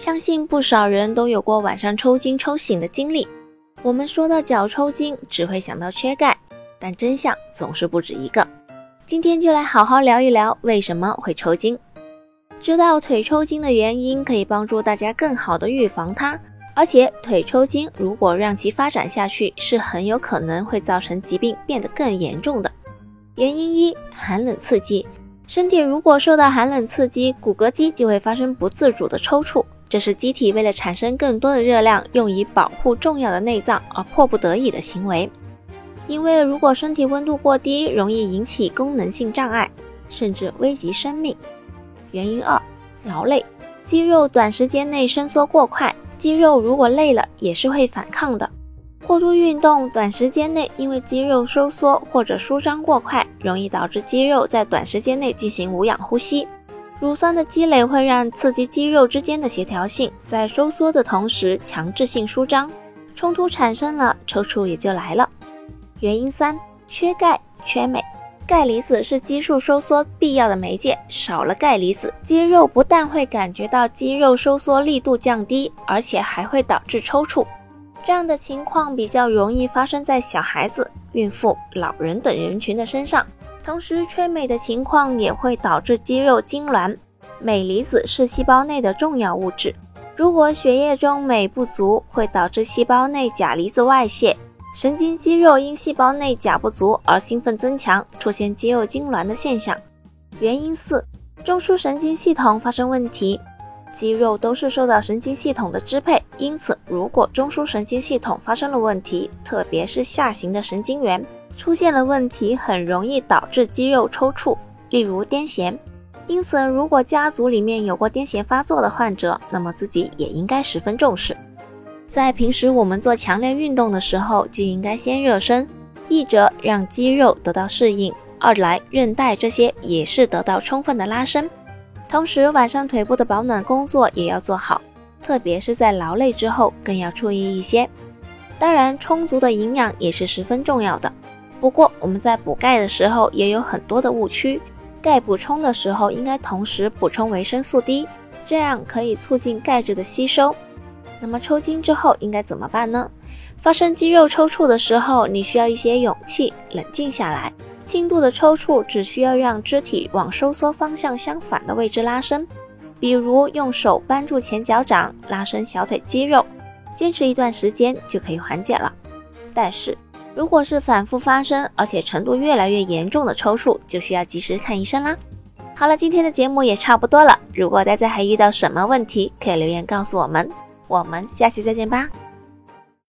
相信不少人都有过晚上抽筋抽醒的经历。我们说到脚抽筋，只会想到缺钙，但真相总是不止一个。今天就来好好聊一聊为什么会抽筋。知道腿抽筋的原因，可以帮助大家更好的预防它。而且腿抽筋如果让其发展下去，是很有可能会造成疾病变得更严重的。原因一：寒冷刺激。身体如果受到寒冷刺激，骨骼肌就会发生不自主的抽搐。这是机体为了产生更多的热量，用以保护重要的内脏而迫不得已的行为。因为如果身体温度过低，容易引起功能性障碍，甚至危及生命。原因二：劳累，肌肉短时间内伸缩过快，肌肉如果累了也是会反抗的。过度运动，短时间内因为肌肉收缩或者舒张过快，容易导致肌肉在短时间内进行无氧呼吸。乳酸的积累会让刺激肌肉之间的协调性在收缩的同时强制性舒张，冲突产生了，抽搐也就来了。原因三：缺钙、缺镁。钙离子是肌束收缩必要的媒介，少了钙离子，肌肉不但会感觉到肌肉收缩力度降低，而且还会导致抽搐。这样的情况比较容易发生在小孩子、孕妇、老人等人群的身上。同时，缺镁的情况也会导致肌肉痉挛。镁离子是细胞内的重要物质，如果血液中镁不足，会导致细胞内钾离子外泄。神经肌肉因细胞内钾不足而兴奋增强，出现肌肉痉挛的现象。原因四：中枢神经系统发生问题。肌肉都是受到神经系统的支配，因此如果中枢神经系统发生了问题，特别是下行的神经元。出现了问题，很容易导致肌肉抽搐，例如癫痫。因此，如果家族里面有过癫痫发作的患者，那么自己也应该十分重视。在平时我们做强烈运动的时候，就应该先热身，一则让肌肉得到适应，二来韧带这些也是得到充分的拉伸。同时，晚上腿部的保暖工作也要做好，特别是在劳累之后更要注意一些。当然，充足的营养也是十分重要的。不过我们在补钙的时候也有很多的误区，钙补充的时候应该同时补充维生素 D，这样可以促进钙质的吸收。那么抽筋之后应该怎么办呢？发生肌肉抽搐的时候，你需要一些勇气，冷静下来。轻度的抽搐只需要让肢体往收缩方向相反的位置拉伸，比如用手扳住前脚掌，拉伸小腿肌肉，坚持一段时间就可以缓解了。但是。如果是反复发生，而且程度越来越严重的抽搐，就需要及时看医生啦。好了，今天的节目也差不多了。如果大家还遇到什么问题，可以留言告诉我们。我们下期再见吧。